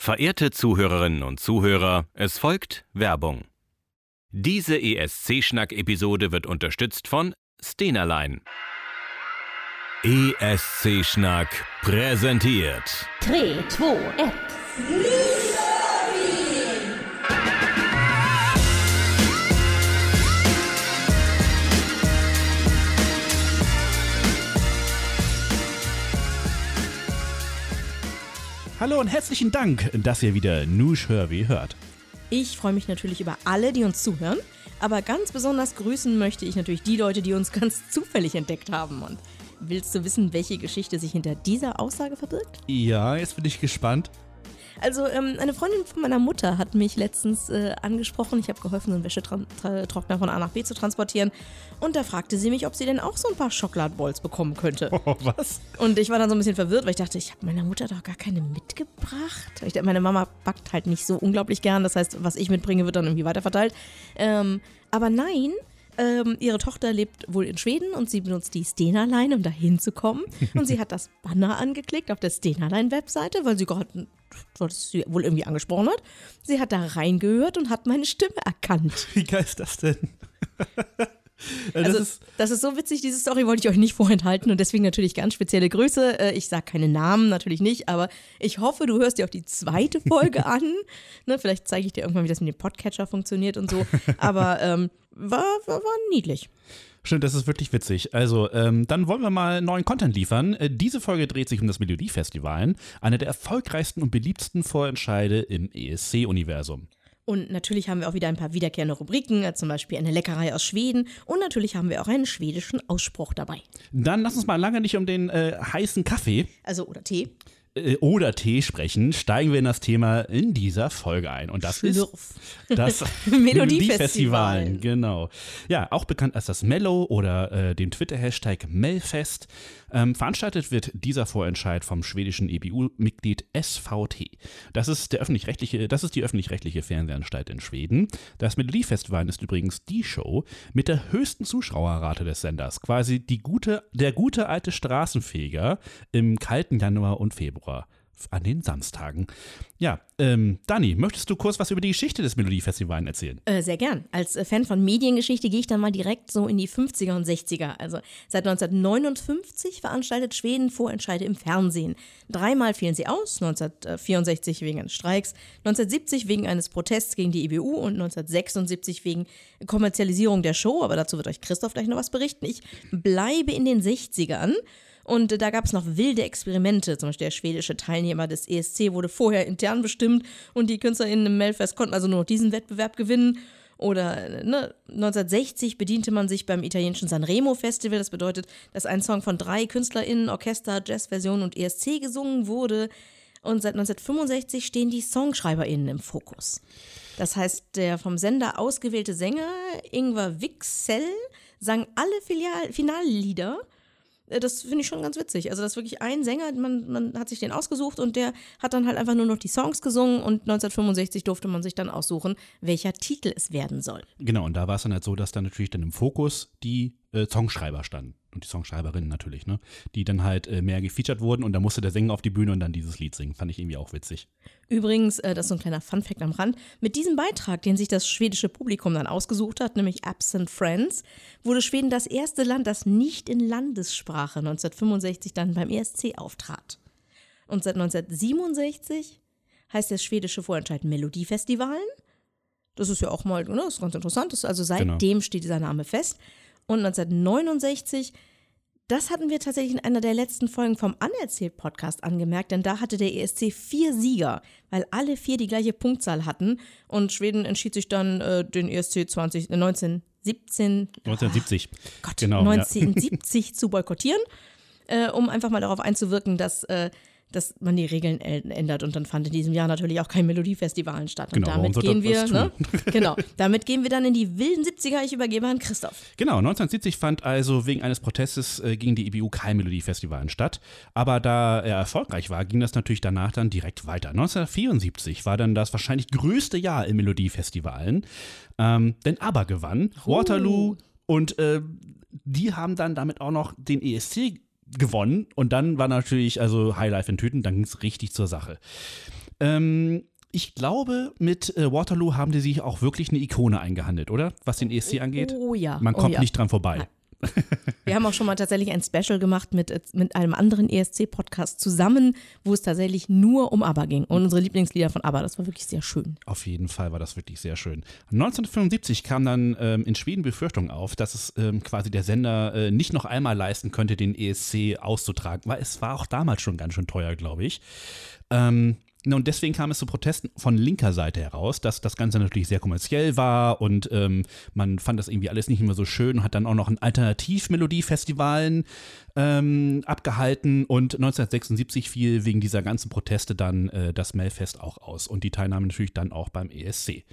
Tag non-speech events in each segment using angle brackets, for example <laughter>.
Verehrte Zuhörerinnen und Zuhörer, es folgt Werbung. Diese ESC-Schnack-Episode wird unterstützt von Stenerlein. ESC-Schnack präsentiert. 3, 2, 1. Hallo und herzlichen Dank, dass ihr wieder Nush Hörweh hört. Ich freue mich natürlich über alle, die uns zuhören, aber ganz besonders grüßen möchte ich natürlich die Leute, die uns <laughs> ganz zufällig entdeckt haben. Und willst du wissen, welche Geschichte sich hinter dieser Aussage verbirgt? Ja, jetzt bin ich gespannt. Also ähm, eine Freundin von meiner Mutter hat mich letztens äh, angesprochen. Ich habe geholfen, einen Wäschetrockner von A nach B zu transportieren. Und da fragte sie mich, ob sie denn auch so ein paar Schokoladballs bekommen könnte. <laughs> Oh, was? Und ich war dann so ein bisschen verwirrt, weil ich dachte, ich habe meiner Mutter doch gar keine mitgebracht. Ich dachte, meine Mama backt halt nicht so unglaublich gern. Das heißt, was ich mitbringe, wird dann irgendwie weiterverteilt. Ähm, aber nein, ähm, ihre Tochter lebt wohl in Schweden und sie benutzt die Stena-Line, um da hinzukommen. Und sie hat das Banner angeklickt auf der Stena-Line-Webseite, weil sie gerade was sie wohl irgendwie angesprochen hat. Sie hat da reingehört und hat meine Stimme erkannt. Wie geil ist das denn? <laughs> das Also, ist, das ist so witzig, diese Story wollte ich euch nicht vorenthalten und deswegen natürlich ganz spezielle Grüße. Äh, Ich sage keine Namen, natürlich nicht, aber ich hoffe, du hörst dir auch die zweite Folge <laughs> an. Ne, vielleicht zeige ich dir irgendwann, wie das mit dem Podcatcher funktioniert und so. Aber ähm, war, war, war niedlich. stimmt, das ist wirklich witzig. Also, ähm, dann wollen wir mal neuen Content liefern. Äh, diese Folge dreht sich um das Melodiefestival, einer der erfolgreichsten und beliebtesten Vorentscheide im ESC-Universum. Und natürlich haben wir auch wieder ein paar wiederkehrende Rubriken, äh, zum Beispiel eine Leckerei aus Schweden. Und natürlich haben wir auch einen schwedischen Ausspruch dabei. Dann lass uns mal lange nicht um den äh, heißen Kaffee Also, oder Tee. Äh, oder Tee sprechen, steigen wir in das Thema in dieser Folge ein. Und das Schlürf. ist das <laughs> Melodiefestival. Genau. Ja, auch bekannt als das Mellow oder äh, dem Twitter-Hashtag Melfest. Ähm, veranstaltet wird dieser Vorentscheid vom schwedischen EBU-Mitglied SVT. Das ist der öffentlich-rechtliche, das ist die öffentlich-rechtliche Fernsehanstalt in Schweden. Das Melodiefestival ist übrigens die Show mit der höchsten Zuschauerrate des Senders. Quasi die gute, der gute alte Straßenfeger im kalten Januar und Februar an den Samstagen. Ja, ähm, Dani, möchtest du kurz was über die Geschichte des Melodiefestivals erzählen? Äh, sehr gern. Als äh, Fan von Mediengeschichte gehe ich dann mal direkt so in die 50er und 60er. Also seit 1959 veranstaltet Schweden Vorentscheide im Fernsehen. Dreimal fielen sie aus, 1964 wegen eines Streiks, 1970 wegen eines Protests gegen die EBU und 1976 wegen Kommerzialisierung der Show. Aber dazu wird euch Christoph gleich noch was berichten. Ich bleibe in den 60ern. Und da gab es noch wilde Experimente. Zum Beispiel der schwedische Teilnehmer des ESC wurde vorher intern bestimmt und die KünstlerInnen im Melfest konnten also nur noch diesen Wettbewerb gewinnen. Oder ne, 1960 bediente man sich beim italienischen Sanremo Festival. Das bedeutet, dass ein Song von drei KünstlerInnen, Orchester, Jazzversion und ESC gesungen wurde. Und seit 1965 stehen die SongschreiberInnen im Fokus. Das heißt, der vom Sender ausgewählte Sänger Ingvar Wixell sang alle Filial Finallieder das finde ich schon ganz witzig. Also, das ist wirklich ein Sänger, man, man hat sich den ausgesucht und der hat dann halt einfach nur noch die Songs gesungen und 1965 durfte man sich dann aussuchen, welcher Titel es werden soll. Genau, und da war es dann halt so, dass dann natürlich dann im Fokus die äh, Songschreiber standen. Und die Songschreiberinnen natürlich, ne? Die dann halt äh, mehr gefeatured wurden und da musste der Sänger auf die Bühne und dann dieses Lied singen. Fand ich irgendwie auch witzig. Übrigens, äh, das ist so ein kleiner Funfact am Rand, mit diesem Beitrag, den sich das schwedische Publikum dann ausgesucht hat, nämlich Absent Friends, wurde Schweden das erste Land, das nicht in Landessprache 1965 dann beim ESC auftrat. Und seit 1967 heißt der schwedische Vorentscheid Melodiefestivalen. Das ist ja auch mal, ne, das ist ganz interessant. Das, also seitdem Genau. steht dieser Name fest. Und 1969 das hatten wir tatsächlich in einer der letzten Folgen vom Anerzählt-Podcast angemerkt, denn da hatte der ESC vier Sieger, weil alle vier die gleiche Punktzahl hatten. Und Schweden entschied sich dann, äh, den ESC 20, äh, 1917, 1970. Gott, Genau, ja. 1970 zu boykottieren, äh, um einfach mal darauf einzuwirken, dass, äh, dass man die Regeln ändert. Und dann fand in diesem Jahr natürlich auch kein Melodiefestival statt. Und Genau, damit gehen wir, ne? <laughs> genau, <laughs> damit gehen wir dann in die wilden 70er. Ich übergebe an Christoph. Genau, 1970 fand also wegen eines Protestes äh, gegen die EBU kein Melodiefestival statt. Aber da er erfolgreich war, ging das natürlich danach dann direkt weiter. 1974 war dann das wahrscheinlich größte Jahr im Melodiefestivalen. Ähm, denn ABBA gewann, Waterloo und äh, die haben dann damit auch noch den ESC gewonnen. Und dann war natürlich also Highlife in Tüten, dann ging es richtig zur Sache. Ähm, ich glaube, mit äh, Waterloo haben die sich auch wirklich eine Ikone eingehandelt, oder? Was den ESC angeht. Oh ja. Man oh kommt ja. nicht dran vorbei. Nein. Wir haben auch schon mal tatsächlich ein Special gemacht mit, mit einem anderen ESC-Podcast zusammen, wo es tatsächlich nur um ABBA ging und unsere Lieblingslieder von ABBA. Das war wirklich sehr schön. Auf jeden Fall war das wirklich sehr schön. 1975 kam dann ähm, in Schweden Befürchtung auf, dass es ähm, quasi der Sender äh, nicht noch einmal leisten könnte, den ESC auszutragen, weil es war auch damals schon ganz schön teuer, glaube ich. Ähm, und deswegen kam es zu Protesten von linker Seite heraus, dass das Ganze natürlich sehr kommerziell war und ähm, man fand das irgendwie alles nicht mehr so schön und hat dann auch noch ein Alternativmelodiefestivalen ähm, abgehalten und 1976 fiel wegen dieser ganzen Proteste dann äh, das Melfest auch aus und die Teilnahme natürlich dann auch beim ESC.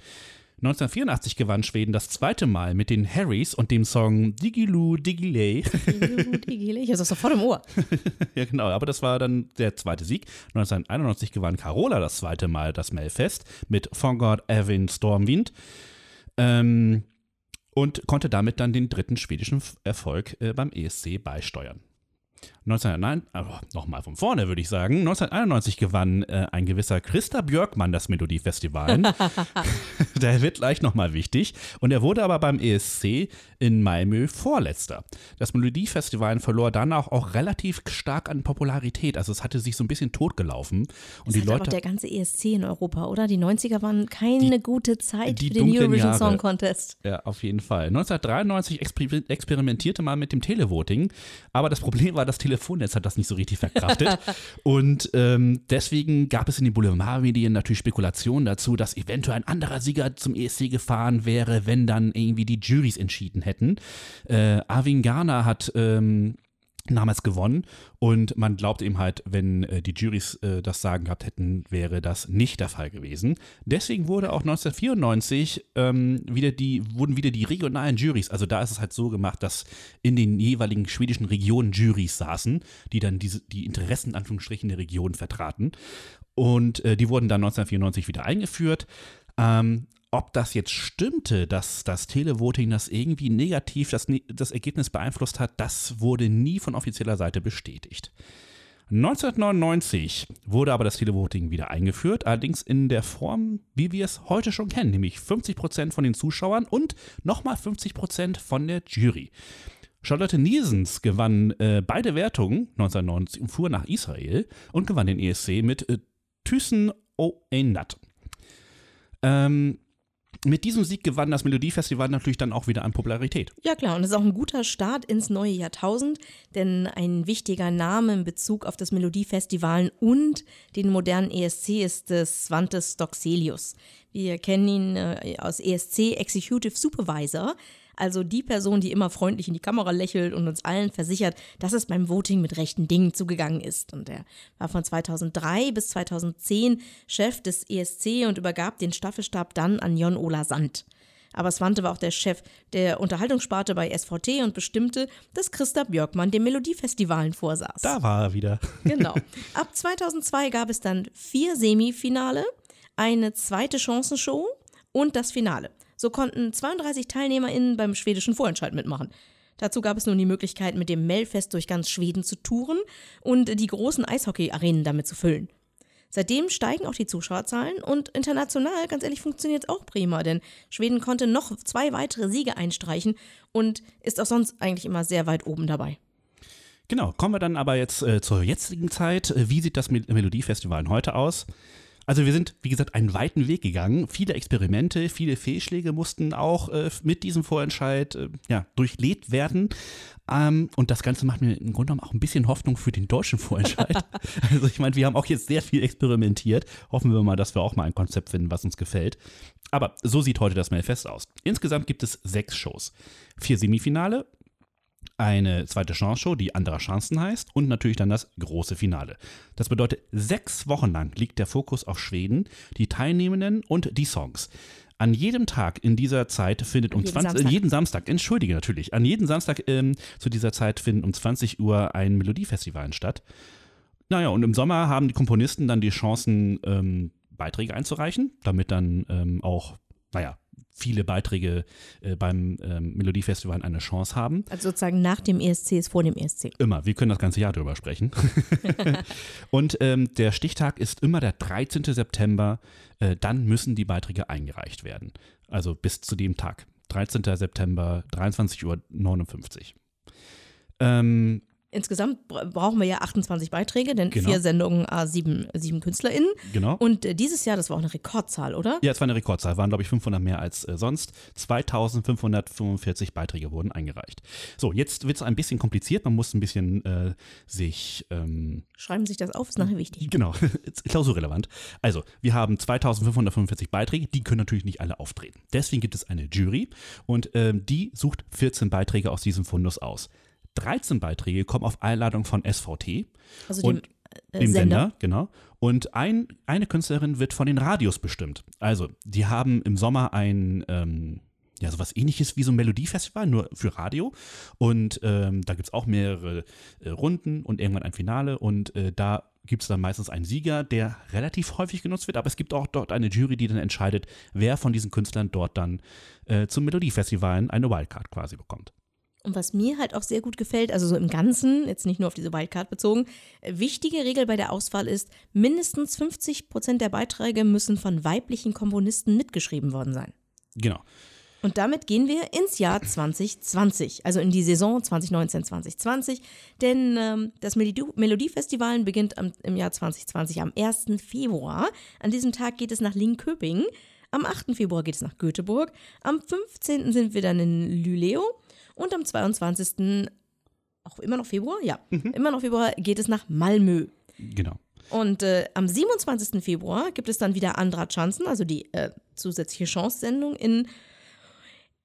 1984 gewann Schweden das zweite Mal mit den Harrys und dem Song Digilu Digiley. <laughs> Ich habe das sofort im Ohr. ja, genau, aber das war dann der zweite Sieg. 1991 gewann Carola das zweite Mal das Melfest mit Von God Evin Stormwind. Ähm, und konnte damit dann den dritten schwedischen Erfolg äh, beim ESC beisteuern. 1909, aber nochmal von vorne würde ich sagen, 1991 gewann äh, ein gewisser Christa Björkmann das Melodiefestival. <laughs> <laughs> Der wird gleich nochmal wichtig. Und er wurde aber beim ESC in Malmö Vorletzter. Das Melodiefestival verlor danach auch relativ stark an Popularität. Also es hatte sich so ein bisschen totgelaufen. Und Das die Leute. der ganze ESC in Europa, oder? Die 90er waren keine gute Zeit die für den Eurovision Jahre. Song Contest. Ja, auf jeden Fall. 1993 exper experimentierte man mit dem Televoting, aber das Problem war, das Telefonnetz hat das nicht so richtig verkraftet. <laughs> und ähm, deswegen gab es in den Boulevardmedien natürlich Spekulationen dazu, dass eventuell ein anderer Sieger zum ESC gefahren wäre, wenn dann irgendwie die Juries entschieden hätten. Äh, Arvin Garner hat ähm, damals gewonnen und man glaubt eben halt, wenn äh, die Juries äh, das Sagen gehabt hätten, wäre das nicht der Fall gewesen. Deswegen wurde auch 1994 ähm, wieder die, wurden wieder die regionalen Juries, also da ist es halt so gemacht, dass in den jeweiligen schwedischen Regionen Juries saßen, die dann diese, die Interessen, in Anführungsstrichen, der Region vertraten. Und äh, die wurden dann 1994 wieder eingeführt. Ähm, ob das jetzt stimmte, dass das Televoting das irgendwie negativ das, Ne- das Ergebnis beeinflusst hat, das wurde nie von offizieller Seite bestätigt. 1999 wurde aber das Televoting wieder eingeführt, allerdings in der Form, wie wir es heute schon kennen, nämlich 50% von den Zuschauern und nochmal 50% von der Jury. Charlotte Niesens gewann äh, beide Wertungen 1990 und fuhr nach Israel und gewann den ESC mit äh, Thyssen O Einat. Ähm, mit diesem Sieg gewann das Melodiefestival natürlich dann auch wieder an Popularität. Ja klar, und es ist auch ein guter Start ins neue Jahrtausend, denn ein wichtiger Name in Bezug auf das Melodiefestival und den modernen ESC ist des Svantes Stockselius. Wir kennen ihn äh, aus ESC Executive Supervisor, also die Person, die immer freundlich in die Kamera lächelt und uns allen versichert, dass es beim Voting mit rechten Dingen zugegangen ist. Und er war von 2003 bis 2010 Chef des ESC und übergab den Staffelstab dann an Jon Ola Sand. Aber Svante war auch der Chef der Unterhaltungssparte bei SVT und bestimmte, dass Christa Björkmann dem Melodiefestivalen vorsaß. Da war er wieder. <laughs> Genau. Ab 2002 gab es dann vier Semifinale, eine zweite Chancenshow und das Finale. So konnten 32 TeilnehmerInnen beim schwedischen Vorentscheid mitmachen. Dazu gab es nun die Möglichkeit, mit dem Melfest durch ganz Schweden zu touren und die großen Eishockey-Arenen damit zu füllen. Seitdem steigen auch die Zuschauerzahlen und international, ganz ehrlich, funktioniert es auch prima, denn Schweden konnte noch zwei weitere Siege einstreichen und ist auch sonst eigentlich immer sehr weit oben dabei. Genau, kommen wir dann aber jetzt äh, zur jetzigen Zeit. Äh, Wie sieht das Mel Melodiefestival heute aus? Also wir sind, wie gesagt, einen weiten Weg gegangen. Viele Experimente, viele Fehlschläge mussten auch äh, mit diesem Vorentscheid äh, ja, durchlebt werden. Ähm, und das Ganze macht mir im Grunde genommen auch ein bisschen Hoffnung für den deutschen Vorentscheid. <laughs> also ich meine, wir haben auch jetzt sehr viel experimentiert. Hoffen wir mal, dass wir auch mal ein Konzept finden, was uns gefällt. Aber so sieht heute das Melfest aus. Insgesamt gibt es sechs Shows. Vier Semifinale, eine zweite Chance-Show, die anderer Chancen heißt, und natürlich dann das große Finale. Das bedeutet, sechs Wochen lang liegt der Fokus auf Schweden, die Teilnehmenden und die Songs. An jedem Tag in dieser Zeit findet um jeden 20, Samstag. Äh, jeden Samstag, entschuldige natürlich, an jedem Samstag ähm, zu dieser Zeit finden um 20 Uhr ein Melodiefestival statt. Naja, und im Sommer haben die Komponisten dann die Chancen, ähm, Beiträge einzureichen, damit dann ähm, auch, naja, viele Beiträge äh, beim ähm, Melodiefestival eine Chance haben. Also sozusagen nach dem ESC ist vor dem ESC. Immer, wir können das ganze Jahr drüber sprechen. <laughs> und ähm, der Stichtag ist immer der 13. September, äh, dann müssen die Beiträge eingereicht werden. Also bis zu dem Tag. 13. September, 23.59 Uhr. Ähm, Insgesamt bra- brauchen wir ja 28 Beiträge, denn Genau. vier Sendungen, a sieben, sieben KünstlerInnen. genau. Und äh, dieses Jahr, das war auch eine Rekordzahl, oder? Ja, es war eine Rekordzahl, waren glaube ich 500 mehr als äh, sonst. 2545 Beiträge wurden eingereicht. So, jetzt wird es ein bisschen kompliziert, man muss ein bisschen äh, sich, ähm, Schreiben Sie sich das auf, ist nachher wichtig. genau, <laughs> klausurrelevant. Also, wir haben 2545 Beiträge, die können natürlich nicht alle auftreten. Deswegen gibt es eine Jury und ähm, die sucht 14 Beiträge aus diesem Fundus aus. 13 Beiträge kommen auf Einladung von SVT Also dem, und äh, dem Sender. Sender, genau. Und ein, eine Künstlerin wird von den Radios bestimmt. Also, die haben im Sommer ein, ähm, ja, sowas ähnliches wie so ein Melodiefestival, nur für Radio. Und ähm, da gibt es auch mehrere äh, Runden und irgendwann ein Finale. Und äh, da gibt es dann meistens einen Sieger, der relativ häufig genutzt wird. Aber es gibt auch dort eine Jury, die dann entscheidet, wer von diesen Künstlern dort dann äh, zum Melodiefestival eine Wildcard quasi bekommt. Und was mir halt auch sehr gut gefällt, also so im Ganzen, jetzt nicht nur auf diese Wildcard bezogen, äh, wichtige Regel bei der Auswahl ist, mindestens 50 Prozent der Beiträge müssen von weiblichen Komponisten mitgeschrieben worden sein. Genau. Und damit gehen wir ins Jahr 2020, also in die Saison 2019-2020. Denn ähm, das Melodie Melodiefestival beginnt am, im Jahr 2020 am 1. Februar. An diesem Tag geht es nach Linköping. Am 8. Februar geht es nach Göteborg. Am 15. sind wir dann in Lüleo. Und am 22. auch immer noch Februar? Ja, immer noch Februar geht es nach Malmö. Genau. Und äh, am 27. Februar gibt es dann wieder Andra Chancen, also die äh, zusätzliche Chance-Sendung in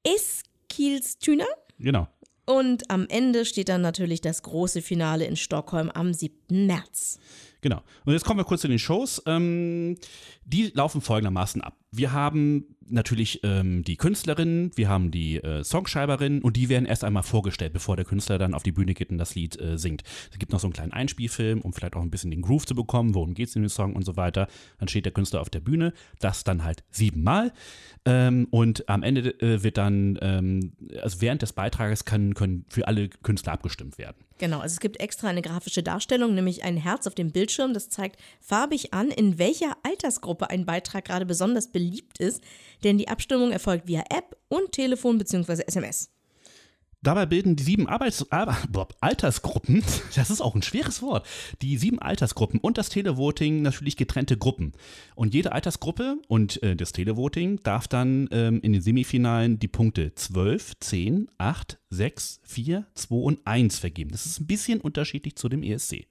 Eskilstuna. Genau. Und am Ende steht dann natürlich das große Finale in Stockholm am 7. März. Genau. Und jetzt kommen wir kurz zu den Shows. Ähm, die laufen folgendermaßen ab. Wir haben natürlich ähm, die Künstlerin, wir haben die äh, Songschreiberin und die werden erst einmal vorgestellt, bevor der Künstler dann auf die Bühne geht und das Lied äh, singt. Es gibt noch so einen kleinen Einspielfilm, um vielleicht auch ein bisschen den Groove zu bekommen, worum geht es in dem Song und so weiter. Dann steht der Künstler auf der Bühne, das dann halt siebenmal. Ähm, und am Ende äh, wird dann, ähm, also während des Beitrages können, können für alle Künstler abgestimmt werden. Genau, also es gibt extra eine grafische Darstellung, nämlich ein Herz auf dem Bildschirm, das zeigt farbig an, in welcher Altersgruppe ein Beitrag gerade besonders beliebt ist, denn die Abstimmung erfolgt via App und Telefon bzw. SMS. Dabei bilden die sieben Arbeits Altersgruppen, <laughs> das ist auch ein schweres Wort, die sieben Altersgruppen und das Televoting natürlich getrennte Gruppen. Und jede Altersgruppe und äh, das Televoting darf dann ähm, in den Semifinalen die Punkte 12, 10, 8, 6, 4, 2 und 1 vergeben. Das ist ein bisschen unterschiedlich zu dem ESC.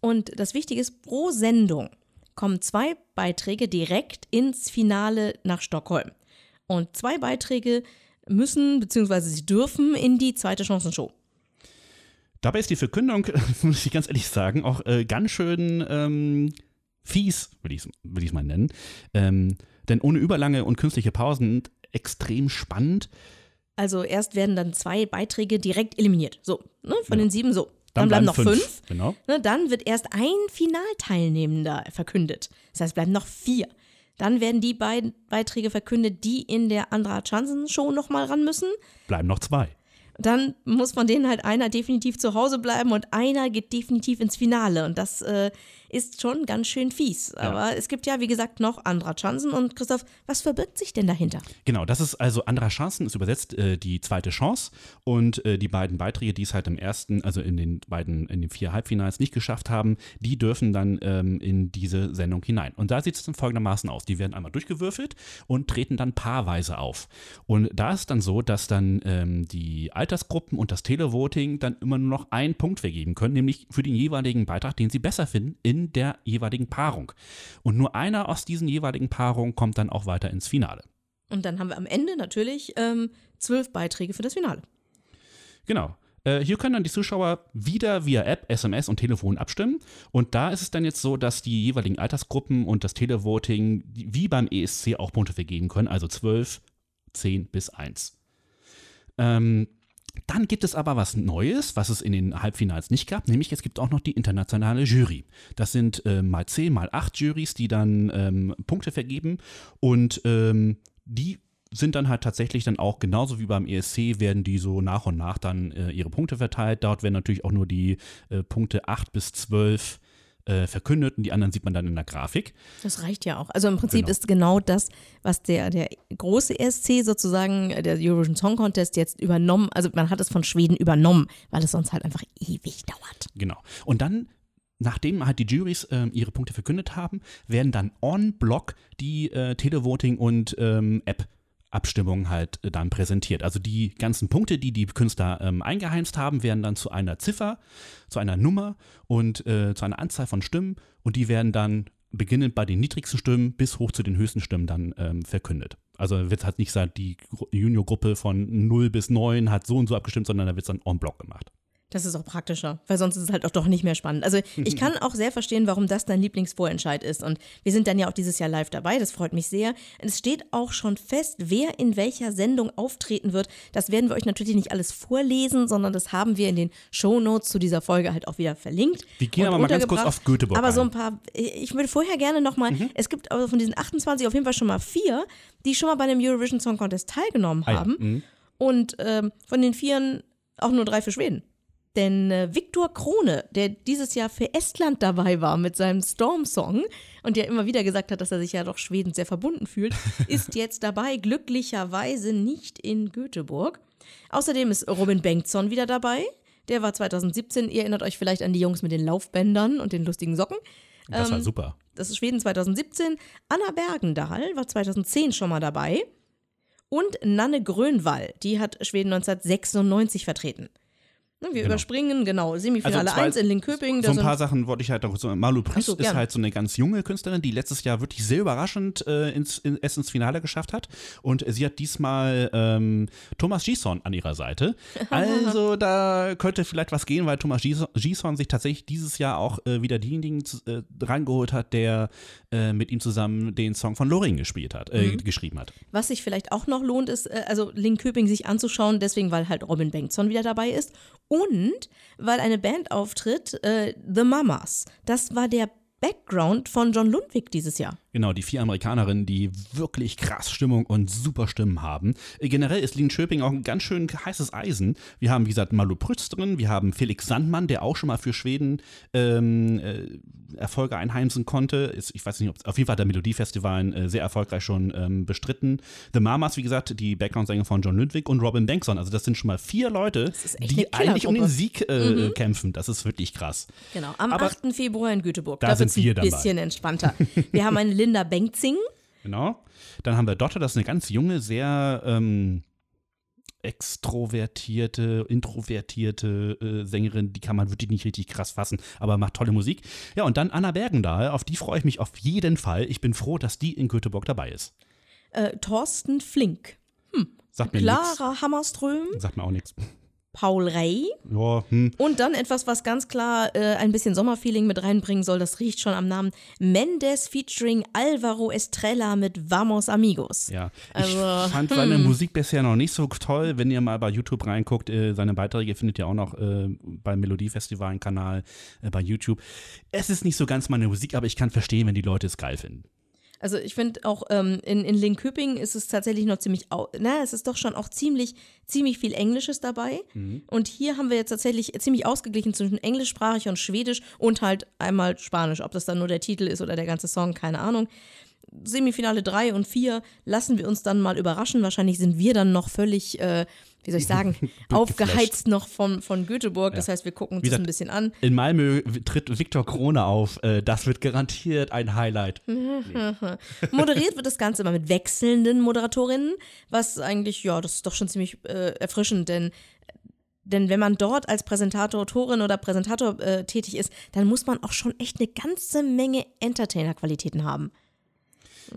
Und das Wichtige ist, pro Sendung kommen zwei Beiträge direkt ins Finale nach Stockholm. Und zwei Beiträge müssen bzw. sie dürfen in die zweite Chancenshow. Dabei ist die Verkündung, <laughs> muss ich ganz ehrlich sagen, auch äh, ganz schön ähm, fies, will ich es will ich's mal nennen. Ähm, denn ohne überlange und künstliche Pausen extrem spannend. Also erst werden dann zwei Beiträge direkt eliminiert. So, ne, von Ja. den sieben so. Dann, bleiben noch fünf. Genau. Ne, dann wird erst ein Finalteilnehmender verkündet. Das heißt, es bleiben noch vier. Dann werden die beiden Beiträge verkündet, die in der Andra Chansen Show nochmal ran müssen. Bleiben noch zwei. Dann muss von denen halt einer definitiv zu Hause bleiben und einer geht definitiv ins Finale. Und das äh, ist schon ganz schön fies. Aber es gibt ja, wie gesagt, noch Andra Chansen. Und Christoph, was verbirgt sich denn dahinter? Genau, das ist also anderer Chancen, ist übersetzt äh, die zweite Chance. Und äh, die beiden Beiträge, die es halt im ersten, also in den beiden, in den vier Halbfinals nicht geschafft haben, die dürfen dann ähm, in diese Sendung hinein. Und da sieht es dann folgendermaßen aus. Die werden einmal durchgewürfelt und treten dann paarweise auf. Und da ist dann so, dass dann ähm, die Altersgruppen und das Televoting dann immer nur noch einen Punkt vergeben können, nämlich für den jeweiligen Beitrag, den sie besser finden, in der jeweiligen Paarung. Und nur einer aus diesen jeweiligen Paarungen kommt dann auch weiter ins Finale. Und dann haben wir am Ende natürlich ähm, zwölf Beiträge für das Finale. Genau. Äh, Hier können dann die Zuschauer wieder via App, SMS und Telefon abstimmen. Und da ist es dann jetzt so, dass die jeweiligen Altersgruppen und das Televoting wie beim ESC auch Punkte vergeben können, also 12, 10 bis 1. Ähm, dann gibt es aber was Neues, was es in den Halbfinals nicht gab, nämlich es gibt auch noch die internationale Jury. Das sind äh, mal 10, mal 8 Jurys, die dann ähm, Punkte vergeben und ähm, die sind dann halt tatsächlich dann auch genauso wie beim ESC werden die so nach und nach dann äh, ihre Punkte verteilt. Dort werden natürlich auch nur die äh, Punkte 8 bis 12 äh, verkündet und die anderen sieht man dann in der Grafik. Das reicht ja auch. Also im Prinzip Genau. ist genau das, was der, der große ESC sozusagen, äh, der Eurovision Song Contest jetzt übernommen, also man hat es von Schweden übernommen, weil es sonst halt einfach ewig dauert. Genau. Und dann, nachdem halt die Juries ähm, ihre Punkte verkündet haben, werden dann on block die äh, Televoting und ähm, App Abstimmungen halt äh, dann präsentiert. Also die ganzen Punkte, die die Künstler ähm, eingeheimst haben, werden dann zu einer Ziffer, zu einer Nummer und äh, zu einer Anzahl von Stimmen und die werden dann beginnend bei den niedrigsten Stimmen bis hoch zu den höchsten Stimmen dann ähm, verkündet. Also wird halt nicht gesagt, die Gru- Juniorgruppe von 0 bis 9 hat so und so abgestimmt, sondern da wird es dann on block gemacht. Das ist auch praktischer, weil sonst ist es halt auch doch nicht mehr spannend. Also ich <laughs> kann auch sehr verstehen, warum das dein Lieblingsvorentscheid ist. Und wir sind dann ja auch dieses Jahr live dabei, das freut mich sehr. Es steht auch schon fest, wer in welcher Sendung auftreten wird. Das werden wir euch natürlich nicht alles vorlesen, sondern das haben wir in den Shownotes zu dieser Folge halt auch wieder verlinkt. Wir gehen aber mal ganz kurz auf Göteborg Aber so ein. paar, ich würde vorher gerne nochmal, Mhm. es gibt also von diesen 28 auf jeden Fall schon mal vier, die schon mal bei einem Eurovision Song Contest teilgenommen Ah ja, haben. mhm. Und ähm, von den Vieren auch nur drei für Schweden. Denn äh, Viktor Krone, der dieses Jahr für Estland dabei war mit seinem Storm-Song und der immer wieder gesagt hat, dass er sich ja doch Schweden sehr verbunden fühlt, <laughs> ist jetzt dabei, glücklicherweise nicht in Göteborg. Außerdem ist Robin Bengtsson wieder dabei. Der war 2017, ihr erinnert euch vielleicht an die Jungs mit den Laufbändern und den lustigen Socken. Das war Ähm, super. Das ist Schweden 2017. Anna Bergendahl war 2010 schon mal dabei. Und Nanne Grönwall, die hat Schweden 1996 vertreten. Ne, Wir Genau. überspringen, genau, Semifinale zwei- 1 in Linköping. So ein paar Sachen wollte ich halt noch so. Malu Priss Ach so, ist gern. halt so eine ganz junge Künstlerin, die letztes Jahr wirklich sehr überraschend äh, ins, in, es ins Finale geschafft hat. Und sie hat diesmal ähm, Thomas Gison an ihrer Seite. <laughs> Also da könnte vielleicht was gehen, weil Thomas Gison- sich tatsächlich dieses Jahr auch äh, wieder denjenigen äh, rangeholt hat, der äh, mit ihm zusammen den Song von Loring gespielt hat, äh, Mhm. geschrieben hat. Was sich vielleicht auch noch lohnt, ist, äh, also Linköping sich anzuschauen, deswegen, weil halt Robin Bengtsson wieder dabei ist und weil eine Band auftritt, äh, The Mamas. Das war der Background von John Lundvik dieses Jahr. Genau, die vier Amerikanerinnen, die wirklich krass Stimmung und super Stimmen haben. Äh, Generell ist Linköping auch ein ganz schön heißes Eisen. Wir haben, wie gesagt, Malu Prütz drin, wir haben Felix Sandmann, der auch schon mal für Schweden ähm, äh, Erfolge einheimsen konnte. Ist, ich weiß nicht, ob auf jeden Fall hat der Melodiefestival äh, sehr erfolgreich schon ähm, bestritten. The Mamas, wie gesagt, die Background-Sänger von John Lundvik und Robin Bengtsson. Also das sind schon mal vier Leute, die eigentlich um den. Sieg äh, kämpfen. Das ist wirklich krass. Genau, am Aber 8. Februar in Göteborg. da Da, sind wird's ein wir dabei. bisschen entspannter. Wir haben eine <laughs> Linda Bengtzing. Genau. Dann haben wir Dotter, das ist eine ganz junge, sehr ähm, extrovertierte, introvertierte äh, Sängerin, die kann man wirklich nicht richtig krass fassen, aber macht tolle Musik. Ja, und dann Anna Bergendahl, auf die freue ich mich auf jeden Fall. Ich bin froh, dass die in Göteborg dabei ist. Äh, Thorsten Flink. Sagt mir nichts. Clara Hammerström. Sagt mir auch nichts. Paul Rey. Ja, hm. Und dann etwas, was ganz klar äh, ein bisschen Sommerfeeling mit reinbringen soll. Das riecht schon am Namen. Mendes featuring Alvaro Estrella mit Vamos Amigos. Ja, Also, ich fand seine Musik bisher noch nicht so toll. Wenn ihr mal bei YouTube reinguckt, äh, seine Beiträge findet ihr auch noch äh, beim Melodiefestival einen Kanal äh, bei YouTube. Es ist nicht so ganz meine Musik, aber ich kann verstehen, wenn die Leute es geil finden. Also ich finde auch ähm, in, in Linköping ist es tatsächlich noch ziemlich, na, es ist doch schon auch ziemlich, ziemlich viel Englisches dabei. Und hier haben wir jetzt tatsächlich ziemlich ausgeglichen zwischen englischsprachig und schwedisch und halt einmal Spanisch. Ob das dann nur der Titel ist oder der ganze Song, keine Ahnung. Semifinale 3 und 4 lassen wir uns dann mal überraschen. Wahrscheinlich sind wir dann noch völlig, äh, wie soll ich sagen, <laughs> aufgeheizt noch von, von Göteborg. Das heißt, wir gucken uns Wie das ein bisschen an. In Malmö tritt Viktor Krone auf. Äh, das wird garantiert ein Highlight. <laughs> Moderiert wird <laughs> das Ganze immer mit wechselnden Moderatorinnen, was eigentlich, ja, das ist doch schon ziemlich äh, erfrischend, denn denn wenn man dort als Präsentatorin oder Präsentator äh, tätig ist, dann muss man auch schon echt eine ganze Menge Entertainer-Qualitäten haben.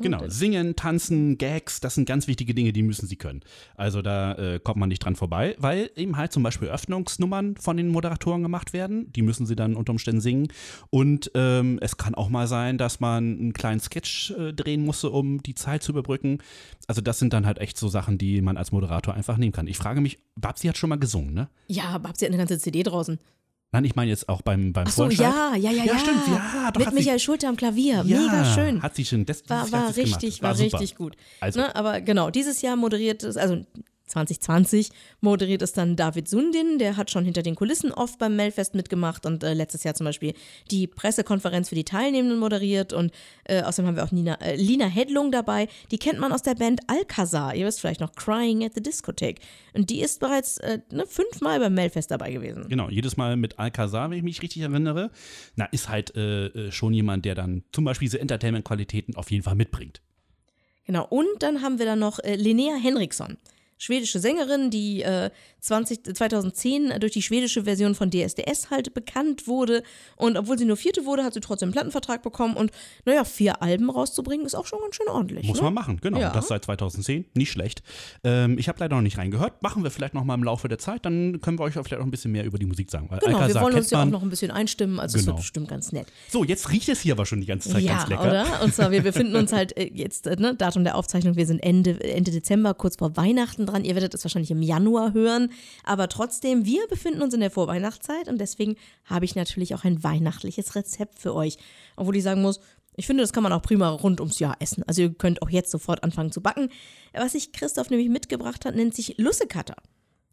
Genau, singen, tanzen, Gags, das sind ganz wichtige Dinge, die müssen sie können. Also da äh, kommt man nicht dran vorbei, weil eben halt zum Beispiel Öffnungsnummern von den Moderatoren gemacht werden. Die müssen sie dann unter Umständen singen. Und ähm, es kann auch mal sein, dass man einen kleinen Sketch äh, drehen musste, um die Zeit zu überbrücken. Also das sind dann halt echt so Sachen, die man als Moderator einfach nehmen kann. Ich frage mich, Babsi hat schon mal gesungen, ne? Ja, Babsi hat eine ganze CD draußen. Nein, ich meine jetzt auch beim, beim Ach so, Vorentscheid. ja, ja, ja, Ja, stimmt, ja, doch Mit hat sie- Michael Schulte am Klavier. Ja, Mega schön. Hat sie schon. Das, War, war richtig, war super. richtig gut. Also, Ne, aber genau, dieses Jahr moderiert es, also 2020 moderiert es dann David Sundin, der hat schon hinter den Kulissen oft beim Melfest mitgemacht und äh, letztes Jahr zum Beispiel die Pressekonferenz für die Teilnehmenden moderiert und äh, außerdem haben wir auch Nina, äh, Lina Hedlung dabei, die kennt man aus der Band Alcazar, ihr wisst vielleicht noch Crying at the Discotheque und die ist bereits äh, ne, fünfmal beim Melfest dabei gewesen. Genau, jedes Mal mit Alcazar, wenn ich mich richtig erinnere. Na, ist halt äh, äh, schon jemand, der dann zum Beispiel diese Entertainment-Qualitäten auf jeden Fall mitbringt. Genau, und dann haben wir dann noch Linnea Henriksson. Schwedische Sängerin, die äh, 20, 2010 durch die schwedische Version von DSDS halt bekannt wurde. Und obwohl sie nur vierte wurde, hat sie trotzdem einen Plattenvertrag bekommen. Und naja, vier Alben rauszubringen, ist auch schon ganz schön ordentlich. Muss ne? man machen, genau. Ja. Das seit 2010, nicht schlecht. Ähm, ich habe leider noch nicht reingehört. Machen wir vielleicht noch mal im Laufe der Zeit, dann können wir euch auch vielleicht noch ein bisschen mehr über die Musik sagen. Weil Genau, wir Alcazar wollen uns ja auch noch ein bisschen einstimmen, also es Genau. wird bestimmt ganz nett. So, jetzt riecht es hier aber schon die ganze Zeit ja, ganz lecker. oder? Und zwar, wir befinden uns halt äh, jetzt, äh, ne, Datum der Aufzeichnung, wir sind Ende, Ende Dezember, kurz vor Weihnachten dran. Ihr werdet es wahrscheinlich im Januar hören. Aber trotzdem, wir befinden uns in der Vorweihnachtszeit und deswegen habe ich natürlich auch ein weihnachtliches Rezept für euch. Obwohl ich sagen muss, ich finde, das kann man auch prima rund ums Jahr essen. Also ihr könnt auch jetzt sofort anfangen zu backen. Was sich Christoph nämlich mitgebracht hat, nennt sich Lussekatter.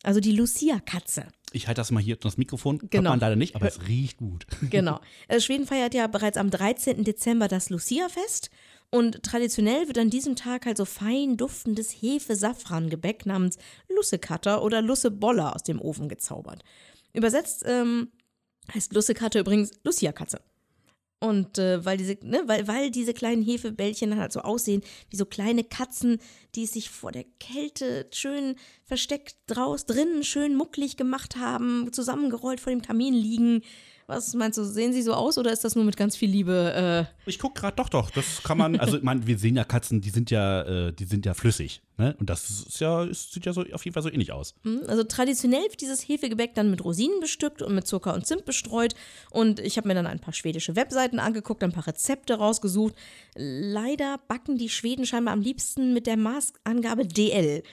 Also die Lucia-Katze. Ich halte das mal hier das Mikrofon. Genau. man leider nicht, aber es riecht gut. Genau. Äh, Schweden feiert ja bereits am 13. Dezember das Lucia-Fest. Und traditionell wird an diesem Tag halt so fein duftendes Hefe-Safran-Gebäck namens Lussekatter oder Lusseboller aus dem Ofen gezaubert. Übersetzt ähm, heißt Lussekatter übrigens Lucia-Katze. Und äh, weil, diese, ne, weil, weil diese kleinen Hefebällchen halt so aussehen wie so kleine Katzen, die sich vor der Kälte schön versteckt draus, drinnen schön mucklig gemacht haben, zusammengerollt vor dem Kamin liegen. Was meinst du, sehen sie so aus oder ist das nur mit ganz viel Liebe? Äh, Ich gucke gerade, doch, doch, das kann man, also ich meine, wir sehen ja Katzen, die sind ja, äh, die sind ja flüssig, ne? Und das ist ja, ist, sieht ja so auf jeden Fall so ähnlich aus. hm? also traditionell wird dieses Hefegebäck dann mit Rosinen bestückt und mit Zucker und Zimt bestreut. Und ich habe mir dann ein paar schwedische Webseiten angeguckt, ein paar Rezepte rausgesucht. Leider backen die Schweden scheinbar am liebsten mit der Maßangabe DL.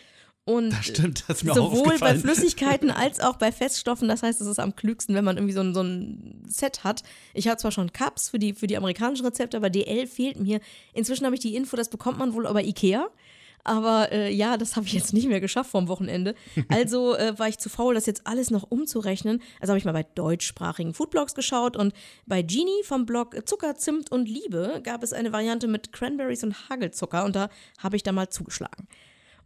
Und Das stimmt, das sowohl bei. Flüssigkeiten <laughs> als auch bei Feststoffen. Das heißt, es ist am klügsten, wenn man irgendwie so ein, so ein Set hat. Ich habe zwar schon Cups für die, für die amerikanischen Rezepte, aber DL fehlt mir. Inzwischen habe ich die Info, das bekommt man wohl über Ikea. Aber äh, ja, das habe ich jetzt nicht mehr geschafft vom Wochenende. <laughs> Also äh, war ich zu faul, das jetzt alles noch umzurechnen. Also habe ich mal bei deutschsprachigen Foodblogs geschaut und bei Genie vom Blog Zucker, Zimt und Liebe gab es eine Variante mit Cranberries und Hagelzucker und da habe ich da mal zugeschlagen.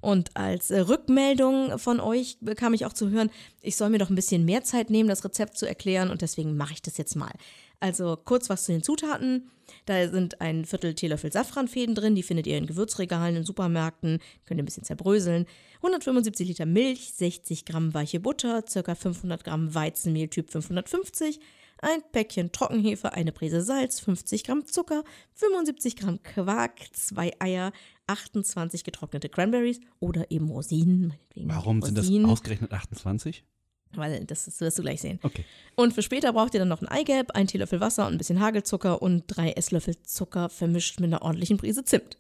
Und als äh, Rückmeldung von euch bekam ich auch zu hören, ich soll mir doch ein bisschen mehr Zeit nehmen, das Rezept zu erklären und deswegen mache ich das jetzt mal. Also kurz was zu den Zutaten. Da sind ein Viertel Teelöffel Safranfäden drin, die findet ihr in Gewürzregalen, in Supermärkten, könnt ihr ein bisschen zerbröseln. 175 Liter Milch, 60 Gramm weiche Butter, ca. 500 Gramm Weizenmehl Typ 550, ein Päckchen Trockenhefe, eine Prise Salz, 50 Gramm Zucker, 75 Gramm Quark, zwei Eier, 28 getrocknete Cranberries oder eben Rosinen. Warum sind das Rosinen, ausgerechnet 28? Weil das, wirst du gleich sehen. Okay. Und für später braucht ihr dann noch ein Eigelb, ein Teelöffel Wasser und ein bisschen Hagelzucker und drei Esslöffel Zucker vermischt mit einer ordentlichen Prise Zimt.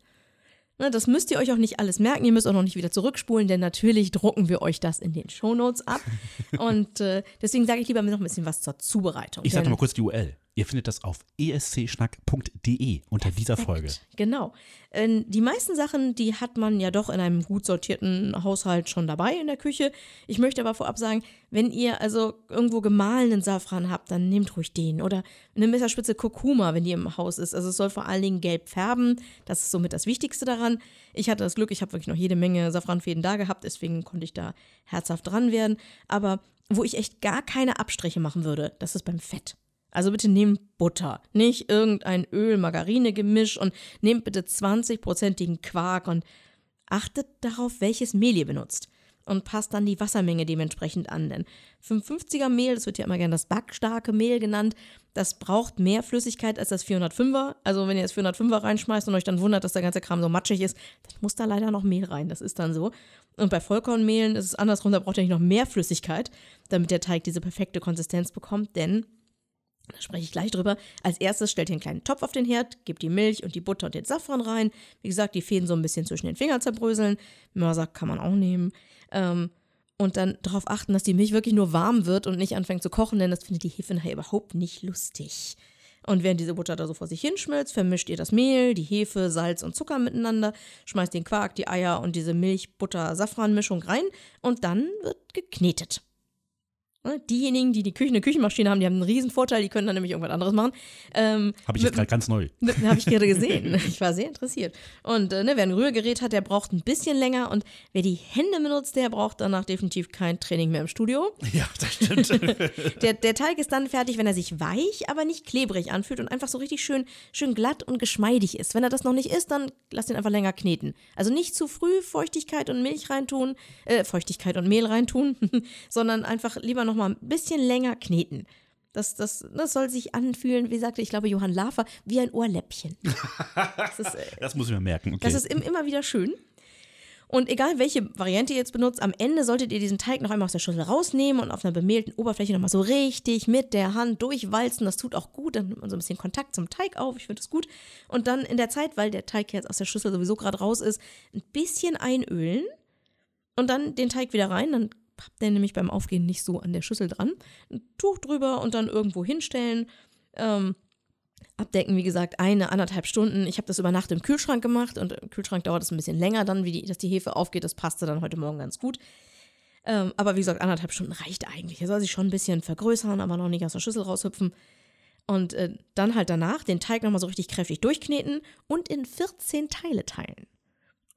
Ne, das müsst ihr euch auch nicht alles merken, ihr müsst auch noch nicht wieder zurückspulen, denn natürlich drucken wir euch das in den Shownotes ab. <laughs> und äh, deswegen sage ich lieber noch ein bisschen was zur Zubereitung. Ich sage mal kurz die URL. Ihr findet das auf escschnack.de unter dieser Folge. Genau. Ähm, die meisten Sachen, die hat man ja doch in einem gut sortierten Haushalt schon dabei in der Küche. Ich möchte aber vorab sagen, wenn ihr also irgendwo gemahlenen Safran habt, dann nehmt ruhig den. Oder eine Messerspitze Kurkuma, wenn die im Haus ist. Also es soll vor allen Dingen gelb färben. Das ist somit das Wichtigste daran. Ich hatte das Glück, ich habe wirklich noch jede Menge Safranfäden da gehabt, deswegen konnte ich da herzhaft dran werden. Aber wo ich echt gar keine Abstriche machen würde, das ist beim Fett. Also bitte nehmt Butter, nicht irgendein Öl-Margarine-Gemisch und nehmt bitte 20-prozentigen Quark und achtet darauf, welches Mehl ihr benutzt. Und passt dann die Wassermenge dementsprechend an. Denn 550er Mehl, das wird ja immer gerne das backstarke Mehl genannt, das braucht mehr Flüssigkeit als das 405er. Also wenn ihr das 405er reinschmeißt und euch dann wundert, dass der ganze Kram so matschig ist, dann muss da leider noch Mehl rein. Das ist dann so. Und bei Vollkornmehlen ist es andersrum, da braucht ihr nicht noch mehr Flüssigkeit, damit der Teig diese perfekte Konsistenz bekommt. Denn da spreche ich gleich drüber. Als erstes stellt ihr einen kleinen Topf auf den Herd, gebt die Milch und die Butter und den Safran rein. Wie gesagt, die Fäden so ein bisschen zwischen den Fingern zerbröseln. Mörser kann man auch nehmen. Ähm, Und dann darauf achten, dass die Milch wirklich nur warm wird und nicht anfängt zu kochen, denn das findet die Hefe nachher überhaupt nicht lustig. Und während diese Butter da so vor sich hinschmilzt, vermischt ihr das Mehl, die Hefe, Salz und Zucker miteinander, schmeißt den Quark, die Eier und diese Milch-Butter-Safran-Mischung rein und dann wird geknetet. Ne, Diejenigen, die die Küche, eine Küchenmaschine haben, die haben einen riesen Vorteil, die können dann nämlich irgendwas anderes machen. Ähm, Habe ich jetzt gerade ganz neu. habe ich gerade gesehen. <laughs> Ich war sehr interessiert. Und äh, ne, wer ein Rührgerät hat, der braucht ein bisschen länger. Und wer die Hände benutzt, der braucht danach definitiv kein Training mehr im Studio. Ja, das stimmt. <laughs> Der, der Teig ist dann fertig, wenn er sich weich, aber nicht klebrig anfühlt und einfach so richtig schön, schön glatt und geschmeidig ist. Wenn er das noch nicht ist, dann lasst ihn einfach länger kneten. Also nicht zu früh Feuchtigkeit und Milch reintun, äh, Feuchtigkeit und Mehl reintun, <laughs> sondern einfach lieber noch mal ein bisschen länger kneten. Das, das, das soll sich anfühlen, wie sagte ich glaube Johann Lafer, wie ein Ohrläppchen. <laughs> Das ist, äh, das muss ich mir merken. Okay. das ist im, immer wieder schön. Und egal welche Variante ihr jetzt benutzt, am Ende solltet ihr diesen Teig noch einmal aus der Schüssel rausnehmen und auf einer bemehlten Oberfläche nochmal so richtig mit der Hand durchwalzen. Das tut auch gut, dann nimmt man so ein bisschen Kontakt zum Teig auf. Ich finde das gut. Und dann in der Zeit, weil der Teig jetzt aus der Schüssel sowieso gerade raus ist, ein bisschen einölen und dann den Teig wieder rein. Dann habt ihr nämlich beim Aufgehen nicht so an der Schüssel dran. Ein Tuch drüber und dann irgendwo hinstellen. Ähm, abdecken, wie gesagt, eine, anderthalb Stunden. Ich habe das über Nacht im Kühlschrank gemacht und im Kühlschrank dauert es ein bisschen länger dann, wie die, dass die Hefe aufgeht. Das passte dann heute Morgen ganz gut. Ähm, aber wie gesagt, anderthalb Stunden reicht eigentlich. Er soll sich schon ein bisschen vergrößern, aber noch nicht aus der Schüssel raushüpfen. Und äh, dann halt danach den Teig nochmal so richtig kräftig durchkneten und in 14 Teile teilen.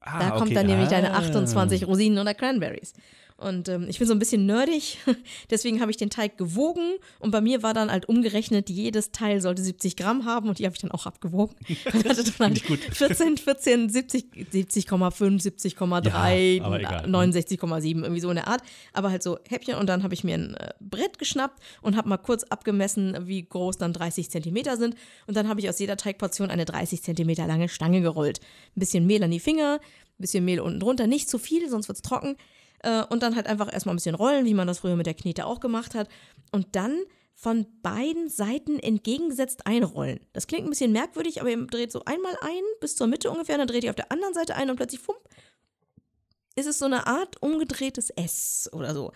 ah, Da kommt okay. dann nämlich deine Ah. 28 Rosinen oder Cranberries. Und ähm, ich bin so ein bisschen nerdig, <laughs> deswegen habe ich den Teig gewogen und bei mir war dann halt umgerechnet, jedes Teil sollte 70 Gramm haben und die habe ich dann auch abgewogen. <laughs> <laughs> Und hatte dann halt ich gut. 14, 14, 70, 70,5, 70,3, Ja, aber egal. 69,7, irgendwie so in der Art. Aber halt so Häppchen und dann habe ich mir ein äh, Brett geschnappt und habe mal kurz abgemessen, wie groß dann 30 Zentimeter sind. Und dann habe ich aus jeder Teigportion eine 30 Zentimeter lange Stange gerollt. Ein bisschen Mehl an die Finger, ein bisschen Mehl unten drunter, nicht zu viel, sonst wird es trocken. Äh, und dann halt einfach erstmal ein bisschen rollen, wie man das früher mit der Knete auch gemacht hat. Und dann von beiden Seiten entgegengesetzt einrollen. Das klingt ein bisschen merkwürdig, aber ihr dreht so einmal ein, bis zur Mitte ungefähr, dann dreht ihr auf der anderen Seite ein und plötzlich, fump, ist es so eine Art umgedrehtes S oder so.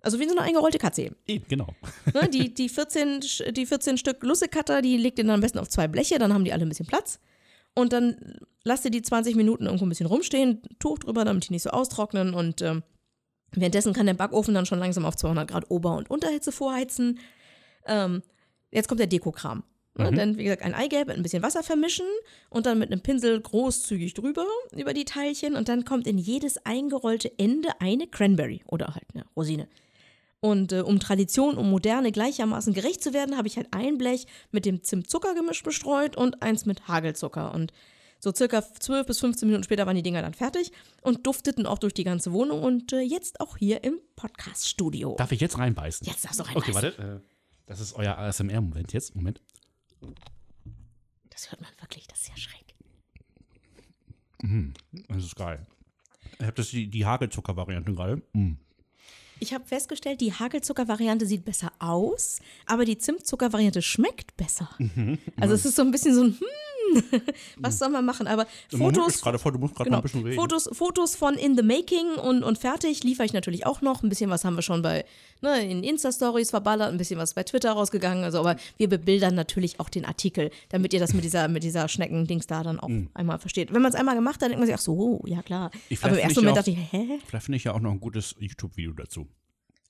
Also wie so eine eingerollte Katze eben. Eben, genau. <laughs> Ne, die, die, 14, Sch- die 14 Stück Lussekatter, die legt ihr dann am besten auf zwei Bleche, dann haben die alle ein bisschen Platz. Und dann lasst ihr die 20 Minuten irgendwo ein bisschen rumstehen, Tuch drüber, damit die nicht so austrocknen. Und ähm, währenddessen kann der Backofen dann schon langsam auf 200 Grad Ober- und Unterhitze vorheizen. Ähm, jetzt kommt der Dekokram. Ne? Dann, wie gesagt, ein Eigelb mit ein bisschen Wasser vermischen und dann mit einem Pinsel großzügig drüber über die Teilchen. Und dann kommt in jedes eingerollte Ende eine Cranberry oder halt eine Rosine. Und äh, um Tradition, um Moderne gleichermaßen gerecht zu werden, habe ich halt ein Blech mit dem Zimt-Zucker-Gemisch bestreut und eins mit Hagelzucker. Und so circa 12 bis 15 Minuten später waren die Dinger dann fertig und dufteten auch durch die ganze Wohnung und äh, jetzt auch hier im Podcast-Studio. Darf ich jetzt reinbeißen? Jetzt darfst du Okay, reinbeißen. warte. Äh, das ist euer ASMR-Moment jetzt. Moment. Das hört man wirklich, das ist ja schräg. Das ist geil. Ich habe das die, die Hagelzucker-Variante gerade. Mm. Ich habe festgestellt, die Hagelzucker-Variante sieht besser aus, aber die Zimtzucker-Variante schmeckt besser. Also es ist so ein bisschen so ein, hm, <laughs> was soll man machen? Aber Fotos, gerade voll, du musst gerade genau, ein bisschen reden. Fotos, Fotos von in the making und, und fertig liefere ich natürlich auch noch. Ein bisschen was haben wir schon bei ne, in Insta-Stories verballert, ein bisschen was bei Twitter rausgegangen. Also, aber wir bebildern natürlich auch den Artikel, damit ihr das mit dieser, mit dieser Schnecken-Dings da dann auch einmal versteht. Wenn man es einmal gemacht hat, denkt man sich, ach so, oh, ja klar. Ich- aber im ersten Moment ich dachte ich, hä? Vielleicht finde ich ja auch noch ein gutes YouTube-Video dazu.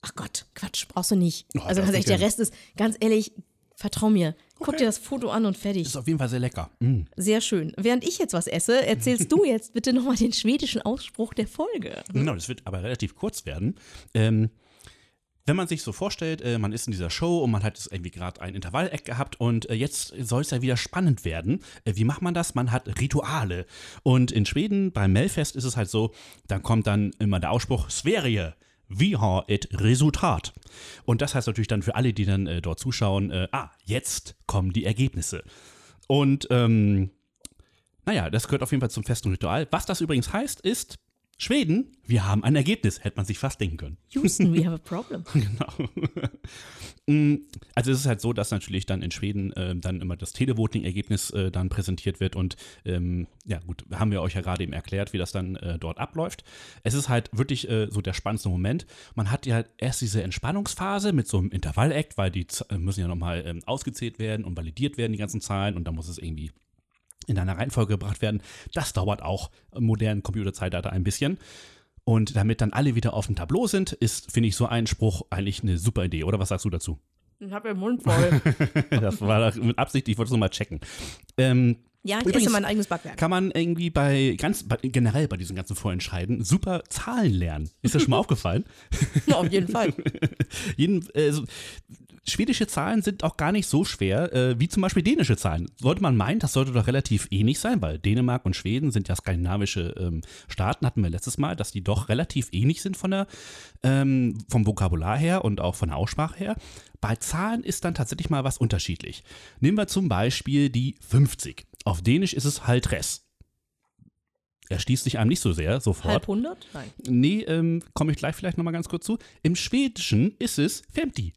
Ach Gott, Quatsch, brauchst du nicht. Oh, also darf ganz ich ehrlich, der? Rest ist, ganz ehrlich, vertrau mir. Guck Okay. dir das Foto an und fertig. Ist auf jeden Fall sehr lecker. Mm. Sehr schön. Während ich jetzt was esse, erzählst du jetzt bitte nochmal den schwedischen Ausspruch der Folge. Genau, das wird aber relativ kurz werden. Ähm, wenn man sich so vorstellt, äh, man ist in dieser Show und man hat jetzt irgendwie gerade ein Intervalleck gehabt und äh, jetzt soll es ja wieder spannend werden. Äh, wie macht man das? Man hat Rituale. Und in Schweden beim Melfest ist es halt so, da kommt dann immer der Ausspruch Sverige. Vi har ett Resultat. Und das heißt natürlich dann für alle, die dann äh, dort zuschauen, äh, ah, jetzt kommen die Ergebnisse. Und ähm, naja, das gehört auf jeden Fall zum festen Ritual. Was das übrigens heißt, ist, Schweden, wir haben ein Ergebnis, hätte man sich fast denken können. Houston, we have a problem. <laughs> Genau. Mm, Also es ist halt so, dass natürlich dann in Schweden äh, dann immer das Televoting-Ergebnis äh, dann präsentiert wird und ähm, ja gut, haben wir euch ja gerade eben erklärt, wie das dann äh, dort abläuft. Es ist halt wirklich äh, so der spannendste Moment. Man hat ja erst diese Entspannungsphase mit so einem Intervall-Act, weil die äh, müssen ja nochmal ähm, ausgezählt werden und validiert werden, die ganzen Zahlen und dann muss es irgendwie in einer Reihenfolge gebracht werden. Das dauert auch im modernen Computerzeitalter ein bisschen. Und damit dann alle wieder auf dem Tableau sind, ist, finde ich, so ein Spruch eigentlich eine super Idee. Oder was sagst du dazu? Ich hab den Mund voll. <laughs> Das war mit Absicht, ich wollte es nur mal checken. Ähm, ja, ich Übrigens- esse mein eigenes Backwerk. kann man irgendwie bei ganz bei, generell bei diesen ganzen Vorentscheiden super Zahlen lernen. Ist das schon mal <laughs> aufgefallen? Auf jeden Fall. <laughs> Jeden, äh, so, schwedische Zahlen sind auch gar nicht so schwer äh, wie zum Beispiel dänische Zahlen. Sollte man meinen, das sollte doch relativ ähnlich sein, weil Dänemark und Schweden sind ja skandinavische ähm, Staaten, hatten wir letztes Mal, dass die doch relativ ähnlich sind von der, ähm, vom Vokabular her und auch von der Aussprache her. Bei Zahlen ist dann tatsächlich mal was unterschiedlich. Nehmen wir zum Beispiel die 50. Auf Dänisch ist es Haltres. Er schließt sich einem nicht so sehr sofort. Halb hundert? Nein. Nee, ähm, komme ich gleich vielleicht nochmal ganz kurz zu. Im Schwedischen ist es 50.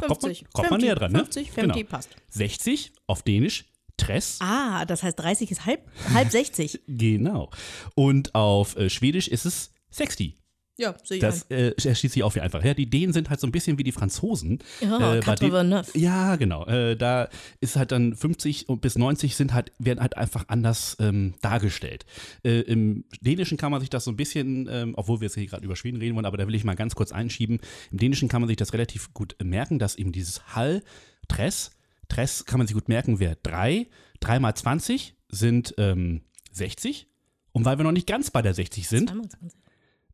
Da kommt man, 50. kommt man näher dran, ne? 50, 50 Genau. passt. 60 auf Dänisch, Tress. Ah, das heißt 30 ist halb, halb 60. <laughs> Genau. Und auf äh, Schwedisch ist es 60. Ja, sehe ich Das äh, er schließt sich auch wie einfach. Ja, die Dänen sind halt so ein bisschen wie die Franzosen. Ja, äh, bei vingt-neuf. Ja, genau. Äh, da ist halt dann 50 und bis 90 sind halt, werden halt einfach anders ähm, dargestellt. Äh, Im Dänischen kann man sich das so ein bisschen, ähm, obwohl wir jetzt hier gerade über Schweden reden wollen, aber da will ich mal ganz kurz einschieben. Im Dänischen kann man sich das relativ gut äh, merken, dass eben dieses Hall, Tress, Tress kann man sich gut merken, wäre 3. 3 mal 20 sind ähm, 60. Und weil wir noch nicht ganz bei der 60 sind, Zweimal 20.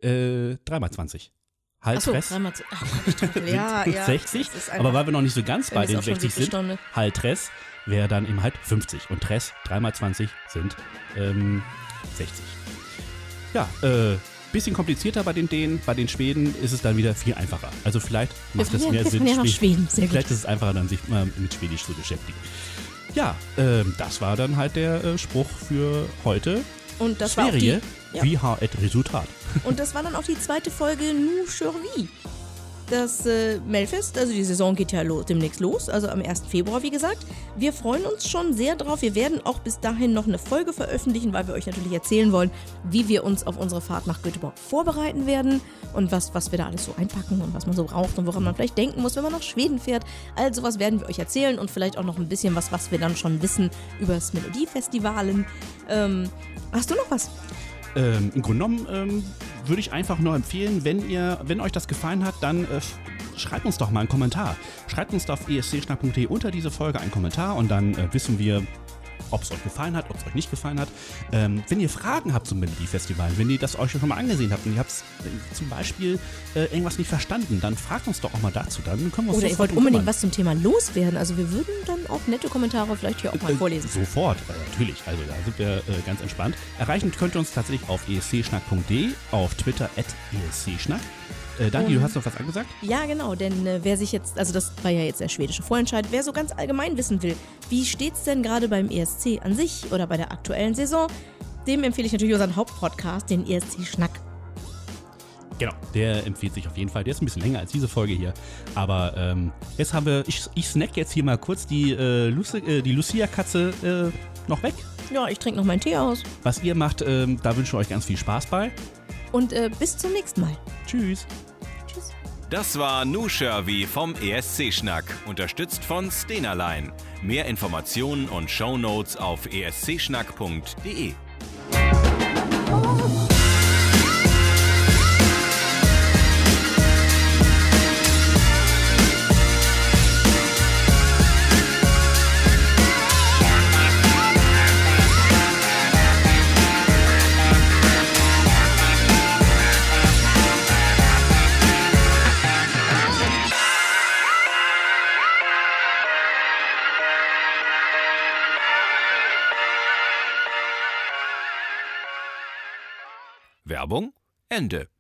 äh, 3 mal 20. Hall, Achso, Tress dreimal 20. Ach, Gott, ich dachte, <laughs> ja, ja. 60, das ist einfach- aber weil wir noch nicht so ganz bei den auch schon 60 siebte sind, Stunde. halt Tress wäre dann eben halt 50 und Tress 3 mal 20 sind ähm, 60. Ja, äh, bisschen komplizierter bei den Dänen, bei den Schweden ist es dann wieder viel einfacher. Also vielleicht macht es Ja, mehr Sinn, ja Schweden. Sehr gut. vielleicht ist es einfacher dann sich mal mit Schwedisch zu beschäftigen. Ja, ähm, das war dann halt der äh, Spruch für heute. Und das war auch die, ja. wie har et Resultat. Und das war dann auch die zweite Folge Nu Survie. Das äh, Melfest, also die Saison geht ja lo demnächst los, also am 1. Februar, wie gesagt. Wir freuen uns schon sehr drauf. Wir werden auch bis dahin noch eine Folge veröffentlichen, weil wir euch natürlich erzählen wollen, wie wir uns auf unsere Fahrt nach Göteborg vorbereiten werden und was, was wir da alles so einpacken und was man so braucht und woran man vielleicht denken muss, wenn man nach Schweden fährt. All sowas werden wir euch erzählen und vielleicht auch noch ein bisschen was, was wir dann schon wissen über das Melodiefestivalen. Ähm, hast du noch was? Ähm, Im Grunde genommen ähm, würde ich einfach nur empfehlen, wenn ihr, wenn euch das gefallen hat, dann äh, schreibt uns doch mal einen Kommentar. Schreibt uns auf escschnack.de unter diese Folge einen Kommentar und dann äh, wissen wir, ob es euch gefallen hat, ob es euch nicht gefallen hat. Ähm, wenn ihr Fragen habt zum Melodiefestival, wenn ihr das euch schon mal angesehen habt und ihr habt äh, zum Beispiel äh, irgendwas nicht verstanden, dann fragt uns doch auch mal dazu. Dann können wir uns Oder ihr wollt unbedingt was zum Thema loswerden. Also wir würden dann auch nette Kommentare vielleicht hier auch mal Äh, vorlesen. Sofort, äh, natürlich. Also da sind wir äh, ganz entspannt. Erreichen könnt ihr uns tatsächlich auf escschnack.de, auf Twitter at escschnack. Äh, Dani, du hast noch was angesagt? Ja, genau, denn äh, wer sich jetzt, also das war ja jetzt der schwedische Vorentscheid, wer so ganz allgemein wissen will, wie steht's denn gerade beim ESC an sich oder bei der aktuellen Saison, dem empfehle ich natürlich unseren Hauptpodcast, den ESC Schnack. Genau, der empfiehlt sich auf jeden Fall. Der ist ein bisschen länger als diese Folge hier. Aber ähm, jetzt haben wir, ich, ich snack jetzt hier mal kurz die, äh, Lucy, äh, die Lucia-Katze äh, noch weg. Ja, ich trinke noch meinen Tee aus Was ihr macht, ähm, da wünschen wir euch ganz viel Spaß bei. und äh, bis zum nächsten Mal. Tschüss. Das war Nu Shervy vom ESC Schnack, unterstützt von Stenerline. Mehr Informationen und Shownotes auf escschnack.de. Werbung Ende.